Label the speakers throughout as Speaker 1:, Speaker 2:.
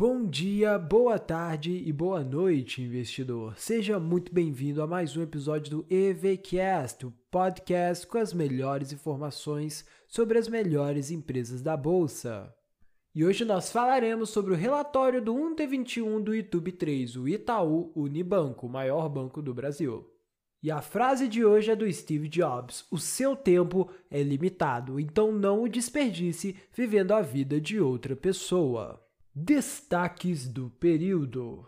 Speaker 1: Bom dia, boa tarde e boa noite, investidor. Seja muito bem-vindo a mais um episódio do EVCast, o podcast com as melhores informações sobre as melhores empresas da bolsa. E hoje nós falaremos sobre o relatório do 1T21 do YouTube 3, o Itaú Unibanco, o maior banco do Brasil. E a frase de hoje é do Steve Jobs: O seu tempo é limitado, então não o desperdice vivendo a vida de outra pessoa. Destaques do período.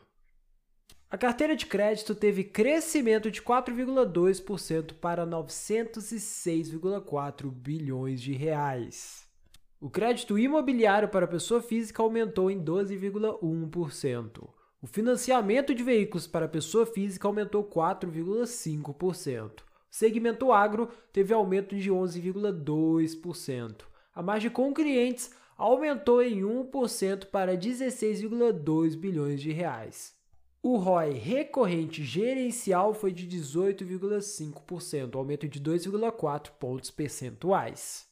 Speaker 1: A carteira de crédito teve crescimento de 4,2% para 906,4 bilhões de reais. O crédito imobiliário para pessoa física aumentou em 12,1%. O financiamento de veículos para pessoa física aumentou 4,5%. O segmento agro teve aumento de 11,2%. A margem com clientes aumentou em 1% para 16,2 bilhões de reais. O ROI recorrente gerencial foi de 18,5%, aumento de 2,4 pontos percentuais.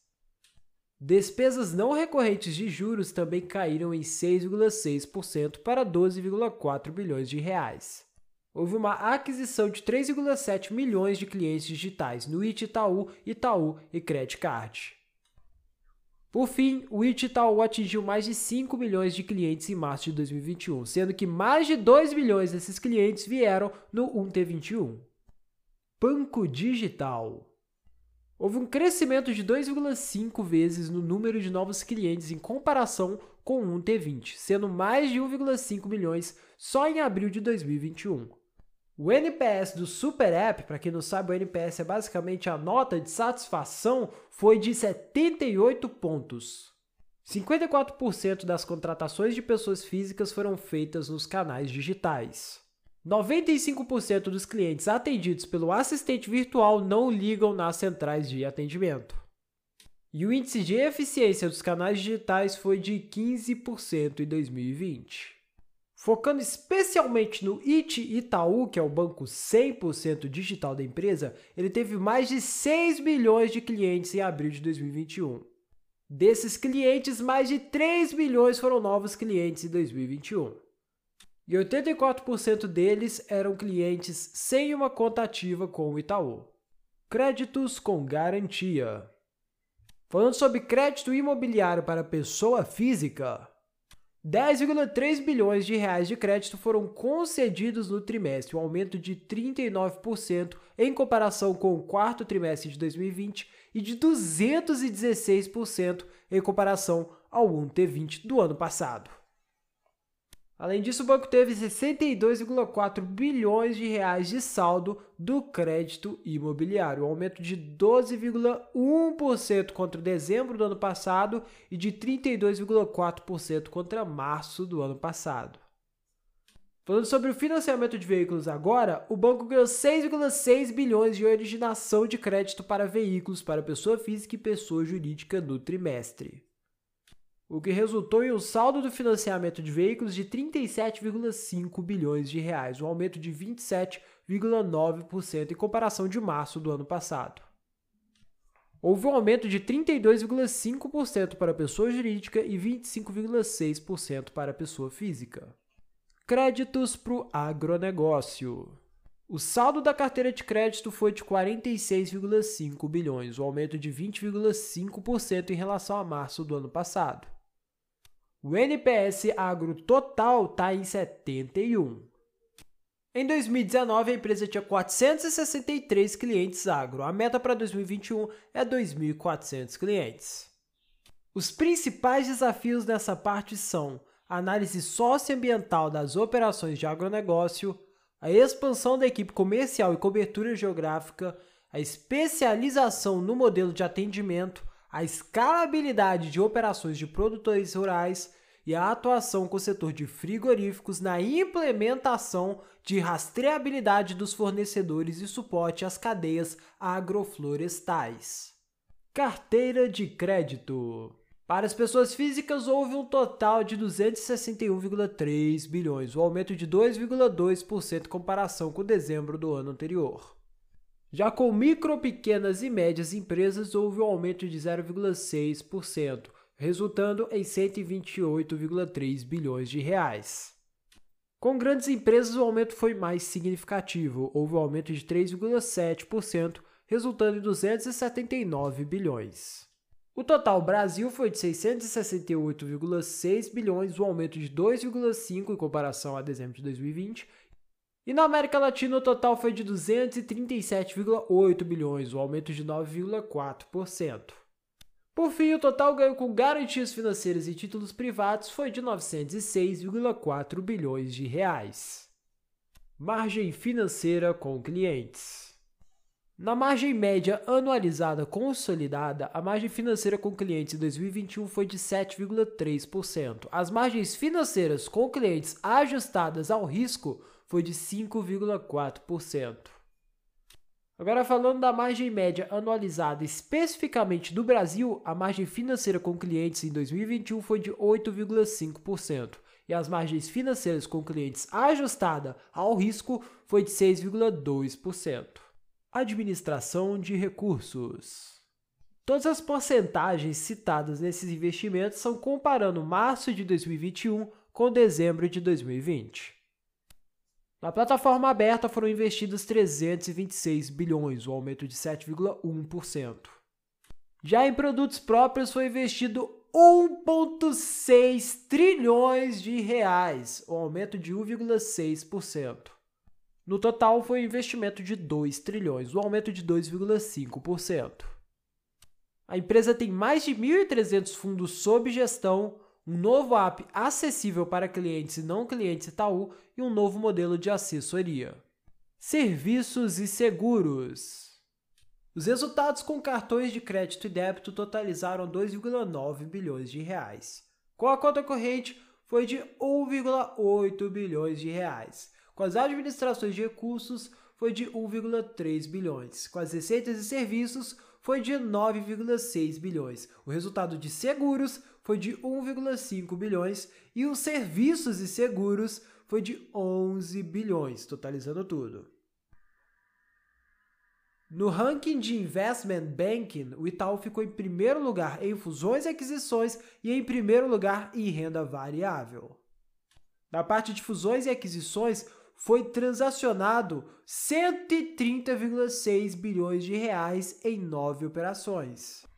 Speaker 1: Despesas não recorrentes de juros também caíram em 6,6% para 12,4 bilhões de reais. Houve uma aquisição de 3,7 milhões de clientes digitais no Itaú, Itaú e Credit Card. Por fim, o Itaú atingiu mais de 5 milhões de clientes em março de 2021, sendo que mais de 2 milhões desses clientes vieram no 1T21. Banco Digital Houve um crescimento de 2,5 vezes no número de novos clientes em comparação com o 1T20, sendo mais de 1,5 milhões só em abril de 2021. O NPS do Super App, para quem não sabe, o NPS é basicamente a nota de satisfação, foi de 78 pontos. 54% das contratações de pessoas físicas foram feitas nos canais digitais. 95% dos clientes atendidos pelo assistente virtual não ligam nas centrais de atendimento. E o índice de eficiência dos canais digitais foi de 15% em 2020. Focando especialmente no IT Itaú, que é o banco 100% digital da empresa, ele teve mais de 6 milhões de clientes em abril de 2021. Desses clientes, mais de 3 milhões foram novos clientes em 2021. E 84% deles eram clientes sem uma conta ativa com o Itaú. Créditos com garantia. Falando sobre crédito imobiliário para pessoa física, 10,3 bilhões de reais de crédito foram concedidos no trimestre, um aumento de 39% em comparação com o quarto trimestre de 2020 e de 216% em comparação ao 1T20 do ano passado. Além disso, o banco teve 62,4 bilhões de reais de saldo do crédito imobiliário, um aumento de 12,1% contra dezembro do ano passado e de 32,4% contra março do ano passado. Falando sobre o financiamento de veículos agora, o banco ganhou 6,6 bilhões de originação de crédito para veículos para pessoa física e pessoa jurídica no trimestre o que resultou em um saldo do financiamento de veículos de 37,5 bilhões de reais, um aumento de 27,9% em comparação de março do ano passado. Houve um aumento de 32,5% para a pessoa jurídica e 25,6% para a pessoa física. Créditos para o agronegócio. O saldo da carteira de crédito foi de 46,5 bilhões, um aumento de 20,5% em relação a março do ano passado. O NPS agro total está em 71. Em 2019, a empresa tinha 463 clientes agro. A meta para 2021 é 2.400 clientes. Os principais desafios nessa parte são a análise socioambiental das operações de agronegócio, a expansão da equipe comercial e cobertura geográfica, a especialização no modelo de atendimento, a escalabilidade de operações de produtores rurais e a atuação com o setor de frigoríficos na implementação de rastreabilidade dos fornecedores e suporte às cadeias agroflorestais. Carteira de crédito. Para as pessoas físicas, houve um total de 261,3 bilhões, um aumento de 2,2% em comparação com dezembro do ano anterior. Já com micro, pequenas e médias empresas, houve um aumento de 0,6%, resultando em 128,3 bilhões de reais. Com grandes empresas, o aumento foi mais significativo, houve um aumento de 3,7%, resultando em 279 bilhões. O total Brasil foi de 668,6 bilhões, um aumento de 2,5 em comparação a dezembro de 2020. E na América Latina o total foi de 237,8 bilhões, um aumento de 9,4%. Por fim, o total ganho com garantias financeiras e títulos privados foi de 906,4 bilhões de reais. Margem financeira com clientes. Na margem média anualizada consolidada, a margem financeira com clientes em 2021 foi de 7,3%. As margens financeiras com clientes ajustadas ao risco foi de 5,4%. Agora falando da margem média anualizada especificamente do Brasil, a margem financeira com clientes em 2021 foi de 8,5% e as margens financeiras com clientes ajustada ao risco foi de 6,2%. Administração de recursos. Todas as porcentagens citadas nesses investimentos são comparando março de 2021 com dezembro de 2020. Na plataforma aberta foram investidos 326 bilhões, um aumento de 7,1%. Já em produtos próprios foi investido 1,6 trilhões de reais, um aumento de 1,6%. No total, foi um investimento de 2 trilhões, um aumento de 2,5%. A empresa tem mais de 1.300 fundos sob gestão, um novo app acessível para clientes e não clientes Itaú e um novo modelo de assessoria. Serviços e seguros. Os resultados com cartões de crédito e débito totalizaram 2,9 bilhões de reais. Com a conta corrente, foi de 1,8 bilhões de reais. Com as administrações de recursos, foi de 1,3 bilhões. Com as receitas e serviços, foi de 9,6 bilhões. O resultado de seguros foi de 1,5 bilhões e os serviços e seguros foi de 11 bilhões, totalizando tudo. No ranking de Investment Banking, o Itaú ficou em primeiro lugar em fusões e aquisições e em primeiro lugar em renda variável. Na parte de fusões e aquisições, foi transacionado 130,6 bilhões de reais em nove operações.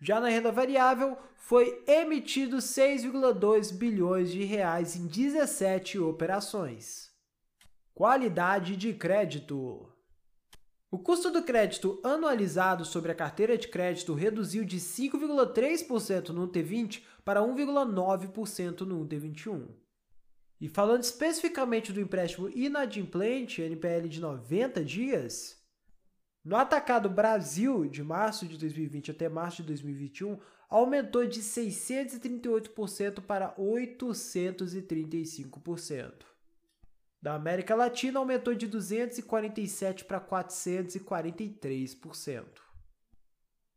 Speaker 1: Já na renda variável, foi emitido 6,2 bilhões de reais em 17 operações. Qualidade de crédito. O custo do crédito anualizado sobre a carteira de crédito reduziu de 5,3% no T20 para 1,9% no T21. E falando especificamente do empréstimo inadimplente, NPL de 90 dias, no atacado Brasil, de março de 2020 até março de 2021, aumentou de 638% para 835%. Da América Latina, aumentou de 247% para 443%.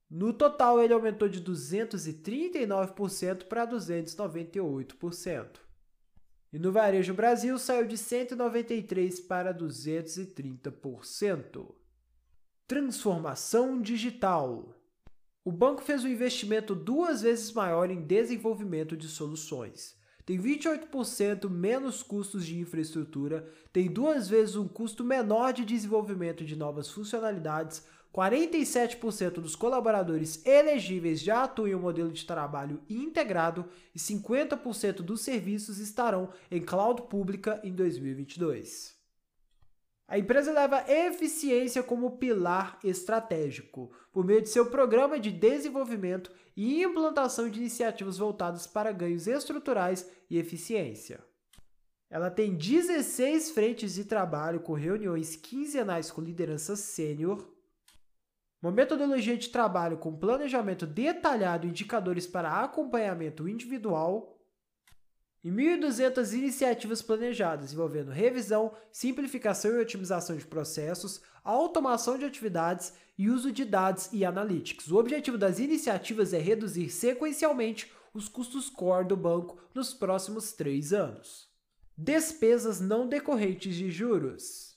Speaker 1: No total, ele aumentou de 239% para 298%. E no varejo Brasil saiu de 193 para 230%. Transformação digital. O banco fez um investimento duas vezes maior em desenvolvimento de soluções. Tem 28% menos custos de infraestrutura, tem duas vezes um custo menor de desenvolvimento de novas funcionalidades, 47% dos colaboradores elegíveis já atuam em um modelo de trabalho integrado e 50% dos serviços estarão em cloud pública em 2022. A empresa leva eficiência como pilar estratégico, por meio de seu programa de desenvolvimento e implantação de iniciativas voltadas para ganhos estruturais e eficiência. Ela tem 16 frentes de trabalho com reuniões quinzenais com liderança sênior, uma metodologia de trabalho com planejamento detalhado e indicadores para acompanhamento individual e 1.200 iniciativas planejadas envolvendo revisão, simplificação e otimização de processos, automação de atividades e uso de dados e analytics. O objetivo das iniciativas é reduzir sequencialmente os custos core do banco nos próximos três anos. Despesas não decorrentes de juros.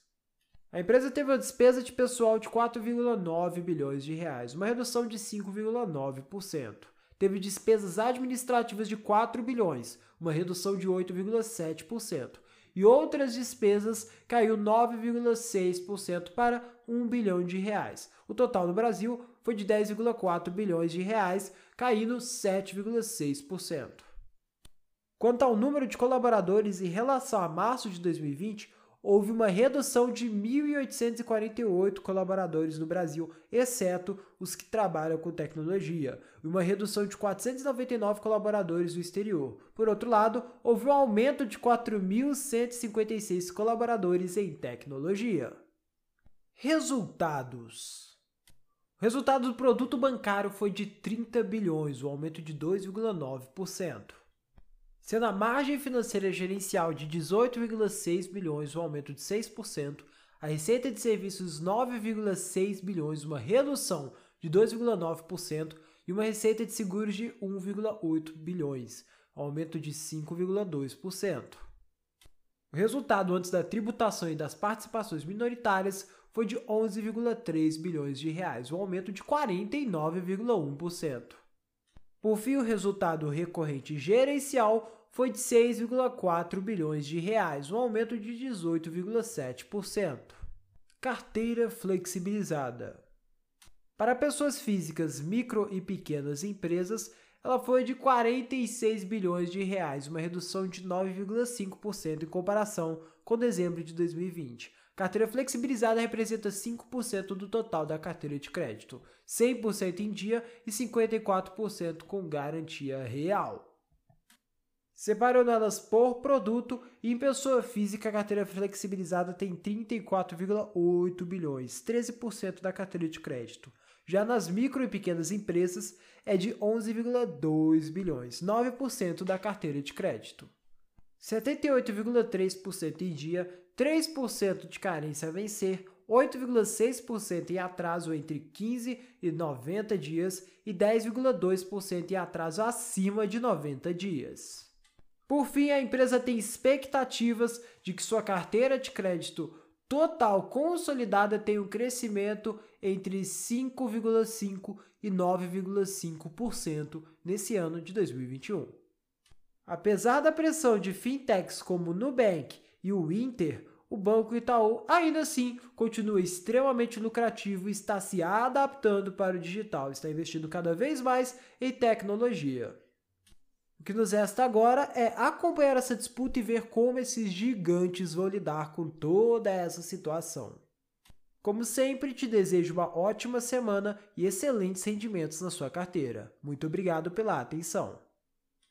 Speaker 1: A empresa teve uma despesa de pessoal de 4,9 bilhões de reais, uma redução de 5,9%. Teve despesas administrativas de 4 bilhões, uma redução de 8,7%, e outras despesas caiu 9,6% para 1 bilhão de reais. O total no Brasil foi de 10,4 bilhões de reais, caindo 7,6%. Quanto ao número de colaboradores em relação a março de 2020, houve uma redução de 1.848 colaboradores no Brasil, exceto os que trabalham com tecnologia, e uma redução de 499 colaboradores no exterior. Por outro lado, houve um aumento de 4.156 colaboradores em tecnologia. Resultados. O resultado do produto bancário foi de 30 bilhões, um aumento de 2,9% sendo a margem financeira gerencial de 18,6 bilhões, um aumento de 6%, a receita de serviços 9,6 bilhões, uma redução de 2,9% e uma receita de seguros de 1,8 bilhões, um aumento de 5,2%. O resultado antes da tributação e das participações minoritárias foi de 11,3 bilhões de reais, um aumento de 49,1%. Por fim, o resultado recorrente gerencial foi de 6,4 bilhões de reais, um aumento de 18,7%. Carteira flexibilizada. Para pessoas físicas, micro e pequenas empresas, ela foi de 46 bilhões de reais, uma redução de 9,5% em comparação com dezembro de 2020. Carteira flexibilizada representa 5% do total da carteira de crédito, 100% em dia e 54% com garantia real. Separando elas por produto, em pessoa física, a carteira flexibilizada tem 34,8 bilhões, 13% da carteira de crédito. Já nas micro e pequenas empresas, é de 11,2 bilhões, 9% da carteira de crédito. 78,3% em dia, 3% de carência a vencer, 8,6% em atraso entre 15 e 90 dias e 10,2% em atraso acima de 90 dias. Por fim, a empresa tem expectativas de que sua carteira de crédito total consolidada tenha um crescimento entre 5,5% e 9,5% nesse ano de 2021. Apesar da pressão de fintechs como o Nubank e o Inter, o Banco Itaú ainda assim continua extremamente lucrativo e está se adaptando para o digital, está investindo cada vez mais em tecnologia. O que nos resta agora é acompanhar essa disputa e ver como esses gigantes vão lidar com toda essa situação. Como sempre, te desejo uma ótima semana e excelentes rendimentos na sua carteira. Muito obrigado pela atenção.